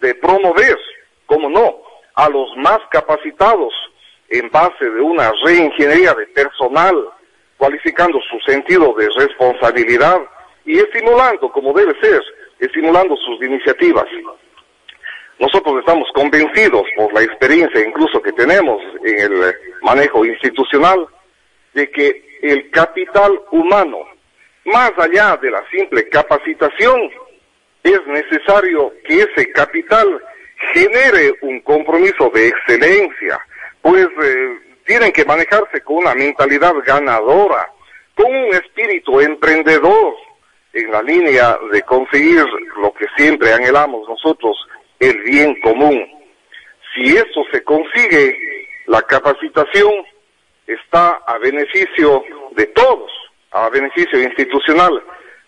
Speaker 15: de promover, como no, a los más capacitados en base de una reingeniería de personal, cualificando su sentido de responsabilidad y estimulando, como debe ser, estimulando sus iniciativas. Nosotros estamos convencidos por la experiencia incluso que tenemos en el manejo institucional de que el capital humano, más allá de la simple capacitación, es necesario que ese capital genere un compromiso de excelencia, pues eh, tienen que manejarse con una mentalidad ganadora, con un espíritu emprendedor. En la línea de conseguir lo que siempre anhelamos nosotros, el bien común. Si eso se consigue, la capacitación está a beneficio de todos, a beneficio institucional.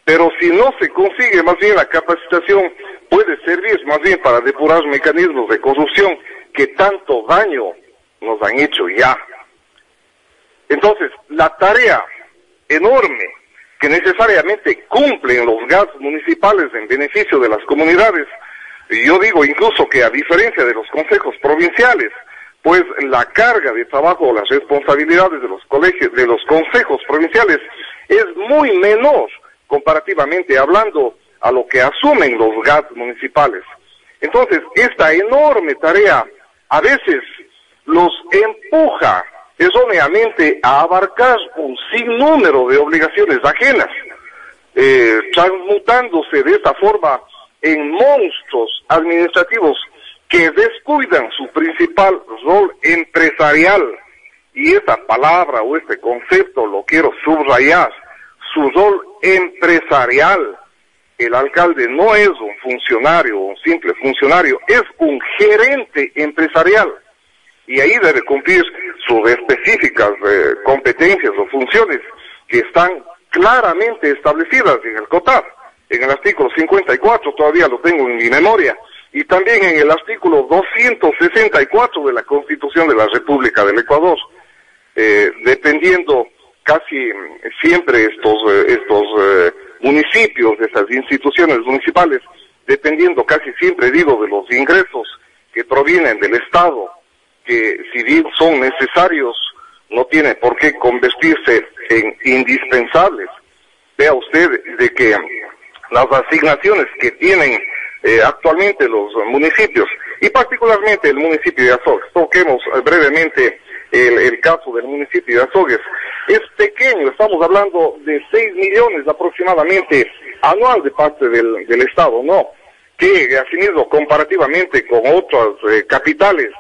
Speaker 15: Pero si no se consigue, más bien la capacitación puede servir más bien para depurar mecanismos de corrupción que tanto daño nos han hecho ya. Entonces, la tarea enorme que necesariamente cumplen los gastos municipales en beneficio de las comunidades, y yo digo incluso que a diferencia de los consejos provinciales, pues la carga de trabajo o las responsabilidades de los colegios, de los consejos provinciales es muy menor comparativamente hablando a lo que asumen los GAT municipales. Entonces, esta enorme tarea a veces los empuja erróneamente a abarcar un sinnúmero de obligaciones ajenas, eh, transmutándose de esta forma en monstruos administrativos que descuidan su principal rol empresarial. Y esta palabra o este concepto lo quiero subrayar, su rol empresarial. El alcalde no es un funcionario, un simple funcionario, es un gerente empresarial. Y ahí debe cumplir sus específicas eh, competencias o funciones que están claramente establecidas en el COTAP, en el artículo 54, todavía lo tengo en mi memoria, y también en el artículo 264 de la Constitución de la República del Ecuador, eh, dependiendo casi siempre estos, eh, estos eh, municipios, estas instituciones municipales, dependiendo casi siempre, digo, de los ingresos que provienen del Estado, que si bien son necesarios, no tiene por qué convertirse en indispensables. Vea usted de que las asignaciones que tienen eh, actualmente los municipios, y particularmente el municipio de Azogues, toquemos eh, brevemente el, el caso del municipio de Azogues, es pequeño, estamos hablando de 6 millones aproximadamente anual de parte del, del Estado, ¿no? Que asimismo comparativamente con otras eh, capitales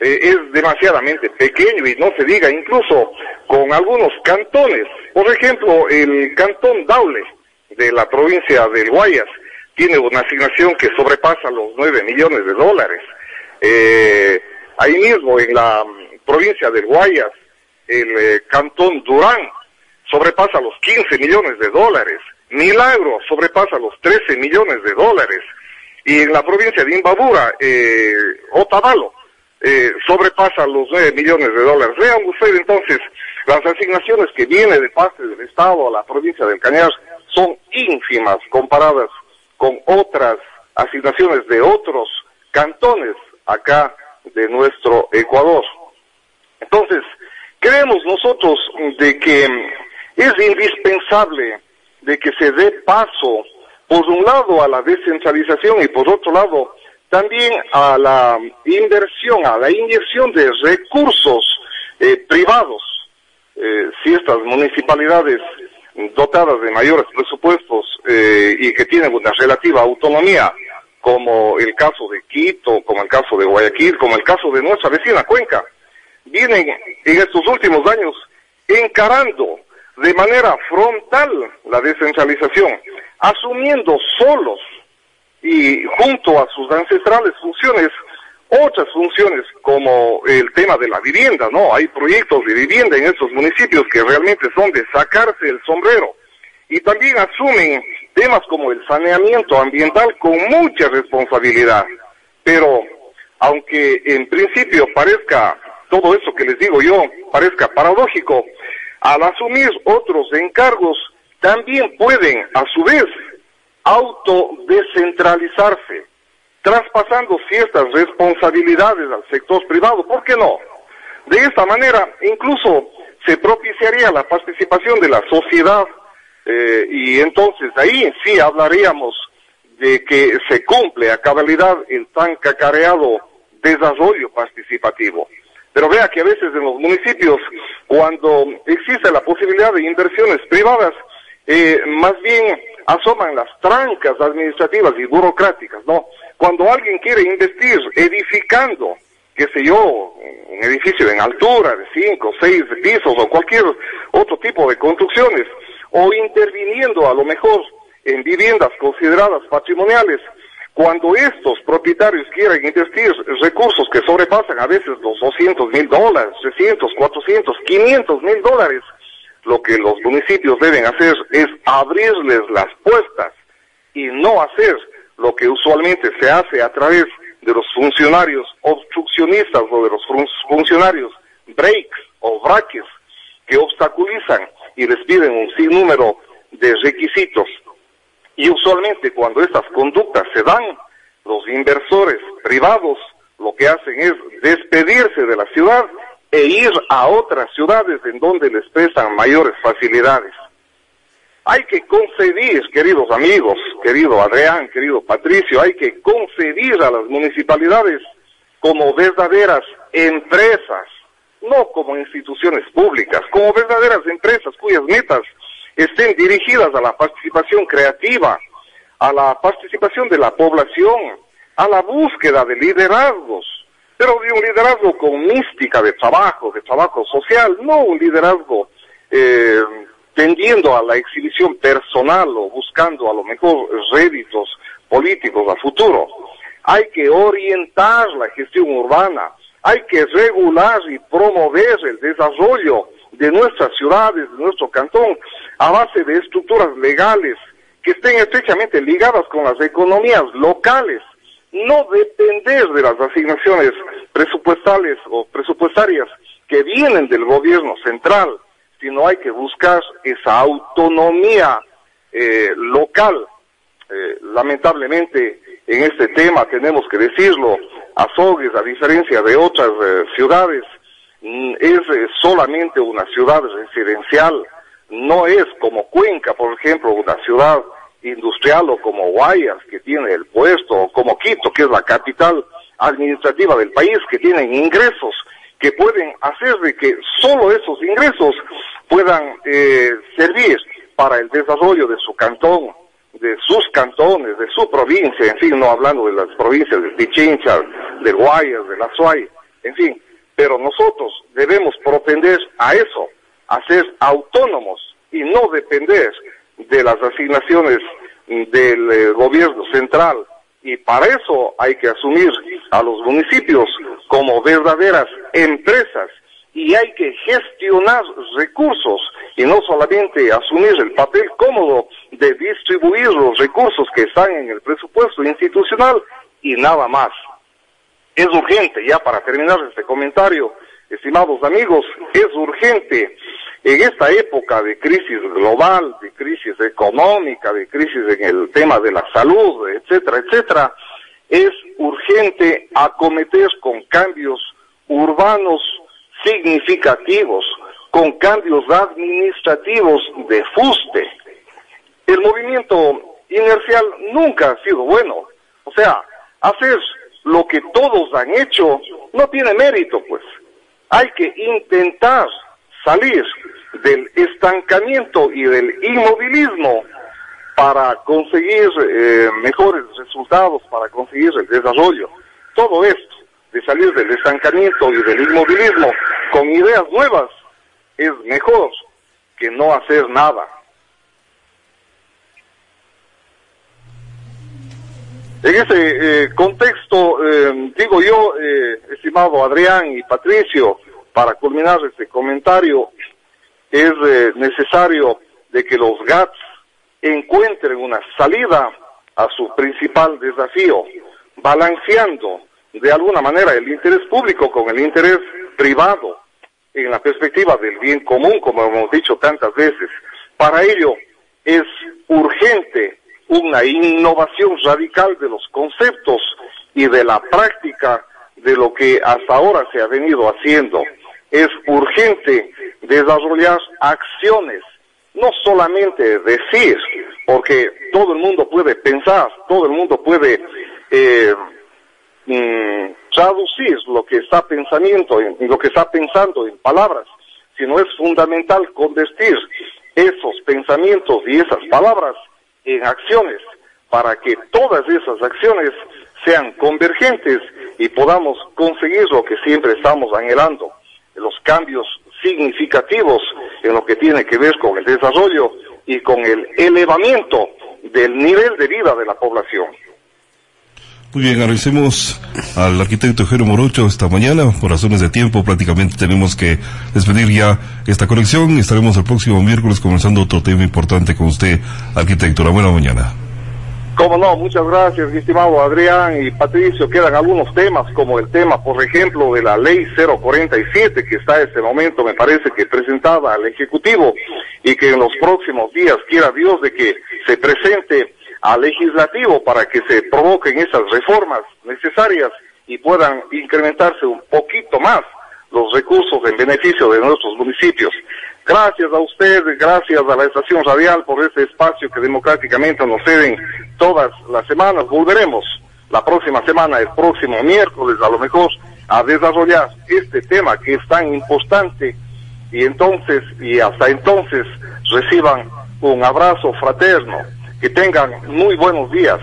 Speaker 15: eh, es demasiadamente pequeño y no se diga incluso con algunos cantones. Por ejemplo, el cantón Daule de la provincia del Guayas tiene una asignación que sobrepasa los 9 millones de dólares. Eh, ahí mismo en la mm, provincia del Guayas, el eh, cantón Durán sobrepasa los 15 millones de dólares. Milagro sobrepasa los 13 millones de dólares. Y en la provincia de Imbabura, eh, Otavalo, eh, sobrepasa los 9 millones de dólares. Vean ustedes entonces, las asignaciones que vienen de parte del Estado a la provincia del Cañar son ínfimas comparadas con otras asignaciones de otros cantones acá de nuestro Ecuador. Entonces, creemos nosotros de que es indispensable de que se dé paso, por un lado, a la descentralización y por otro lado, también a la inversión, a la inyección de recursos eh, privados. Eh, si estas municipalidades dotadas de mayores presupuestos eh, y que tienen una relativa autonomía, como el caso de Quito, como el caso de Guayaquil, como el caso de nuestra vecina Cuenca, vienen en estos últimos años encarando de manera frontal la descentralización, asumiendo solos y junto a sus ancestrales funciones, otras funciones como el tema de la vivienda, ¿no? Hay proyectos de vivienda en estos municipios que realmente son de sacarse el sombrero. Y también asumen temas como el saneamiento ambiental con mucha responsabilidad. Pero aunque en principio parezca todo eso que les digo yo, parezca paradójico, al asumir otros encargos, también pueden, a su vez, autodescentralizarse, traspasando ciertas responsabilidades al sector privado. ¿Por qué no? De esta manera, incluso se propiciaría la participación de la sociedad eh, y entonces ahí sí hablaríamos de que se cumple a cabalidad el tan cacareado desarrollo participativo. Pero vea que a veces en los municipios, cuando existe la posibilidad de inversiones privadas, eh, más bien asoman las trancas administrativas y burocráticas, ¿no? Cuando alguien quiere investir edificando, qué sé yo, un edificio en altura de cinco, seis pisos o cualquier otro tipo de construcciones, o interviniendo a lo mejor en viviendas consideradas patrimoniales, cuando estos propietarios quieren investir recursos que sobrepasan a veces los 200 mil dólares, 300, 400, 500 mil dólares, lo que los municipios deben hacer es abrirles las puertas y no hacer lo que usualmente se hace a través de los funcionarios obstruccionistas o de los funcionarios breaks o braques que obstaculizan y les piden un sinnúmero de requisitos. Y usualmente cuando estas conductas se dan, los inversores privados lo que hacen es despedirse de la ciudad e ir a otras ciudades en donde les prestan mayores facilidades. Hay que conceder, queridos amigos, querido Adrián, querido Patricio, hay que conceder a las municipalidades como verdaderas empresas, no como instituciones públicas, como verdaderas empresas cuyas metas estén dirigidas a la participación creativa, a la participación de la población, a la búsqueda de liderazgos, pero de un liderazgo con mística de trabajo, de trabajo social, no un liderazgo eh, tendiendo a la exhibición personal o buscando a lo mejor réditos políticos a futuro. Hay que orientar la gestión urbana, hay que regular y promover el desarrollo de nuestras ciudades, de nuestro cantón, a base de estructuras legales que estén estrechamente ligadas con las economías locales no depender de las asignaciones presupuestales o presupuestarias que vienen del gobierno central, sino hay que buscar esa autonomía eh, local. Eh, lamentablemente, en este tema tenemos que decirlo, Azogues, a diferencia de otras eh, ciudades, mm, es solamente una ciudad residencial, no es como Cuenca, por ejemplo, una ciudad industrial o como Guayas, que tiene el puesto, o como Quito, que es la capital administrativa del país, que tienen ingresos que pueden hacer de que solo esos ingresos puedan eh, servir para el desarrollo de su cantón, de sus cantones, de su provincia, en fin, no hablando de las provincias de Pichincha, de Guayas, de La Suay, en fin, pero nosotros debemos propender a eso, a ser autónomos y no depender de las asignaciones del eh, gobierno central y para eso hay que asumir a los municipios como verdaderas empresas y hay que gestionar recursos y no solamente asumir el papel cómodo de distribuir los recursos que están en el presupuesto institucional y nada más. Es urgente, ya para terminar este comentario, estimados amigos, es urgente en esta época de crisis global, de crisis económica, de crisis en el tema de la salud, etcétera, etcétera, es urgente acometer con cambios urbanos significativos, con cambios administrativos de fuste. El movimiento inercial nunca ha sido bueno. O sea, hacer lo que todos han hecho no tiene mérito, pues. Hay que intentar salir del estancamiento y del inmovilismo para conseguir eh, mejores resultados, para conseguir el desarrollo. Todo esto de salir del estancamiento y del inmovilismo con ideas nuevas es mejor que no hacer nada. En ese eh, contexto, eh, digo yo, estimado Adrián y Patricio, para culminar este comentario, es eh, necesario de que los GATS encuentren una salida a su principal desafío, balanceando de alguna manera el interés público con el interés privado en la perspectiva del bien común, como hemos dicho tantas veces. Para ello es urgente una innovación radical de los conceptos y de la práctica de lo que hasta ahora se ha venido haciendo. Es urgente desarrollar acciones, no solamente decir, porque todo el mundo puede pensar, todo el mundo puede eh, mm, traducir lo que está pensamiento, en, lo que está pensando en palabras, sino es fundamental convertir esos pensamientos y esas palabras en acciones para que todas esas acciones sean convergentes y podamos conseguir lo que siempre estamos anhelando, los cambios significativos en lo que tiene que ver con el desarrollo y con el elevamiento del nivel de vida de la población.
Speaker 1: Muy bien, agradecemos al arquitecto Jero Morocho esta mañana. Por razones de tiempo, prácticamente tenemos que despedir ya esta conexión. Estaremos el próximo miércoles comenzando otro tema importante con usted, arquitecto. La buena mañana.
Speaker 15: Como no, muchas gracias, estimado Adrián y Patricio. Quedan algunos temas, como el tema, por ejemplo, de la ley 047, que está en este momento, me parece que presentada al Ejecutivo, y que en los próximos días, quiera Dios, de que se presente al legislativo para que se provoquen esas reformas necesarias y puedan incrementarse un poquito más los recursos en beneficio de nuestros municipios. Gracias a usted, gracias a la estación radial por este espacio que democráticamente nos ceden todas las semanas. Volveremos la próxima semana, el próximo miércoles a lo mejor, a desarrollar este tema que es tan importante y entonces, y hasta entonces, reciban un abrazo fraterno que tengan muy buenos días.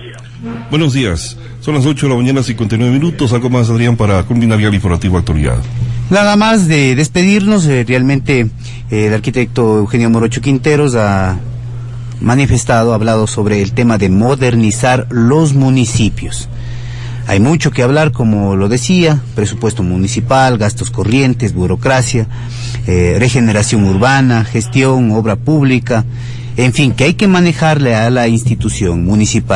Speaker 1: Buenos días. Son las 8 de la mañana, 59 minutos. Algo más, Adrián, para culminar ya el informativo actualidad.
Speaker 2: Nada más de despedirnos, eh, realmente eh, el arquitecto Eugenio Morocho Quinteros ha manifestado, ha hablado sobre el tema de modernizar los municipios. Hay mucho que hablar, como lo decía, presupuesto municipal, gastos corrientes, burocracia, eh, regeneración urbana, gestión, obra pública, en fin, que hay que manejarle a la institución municipal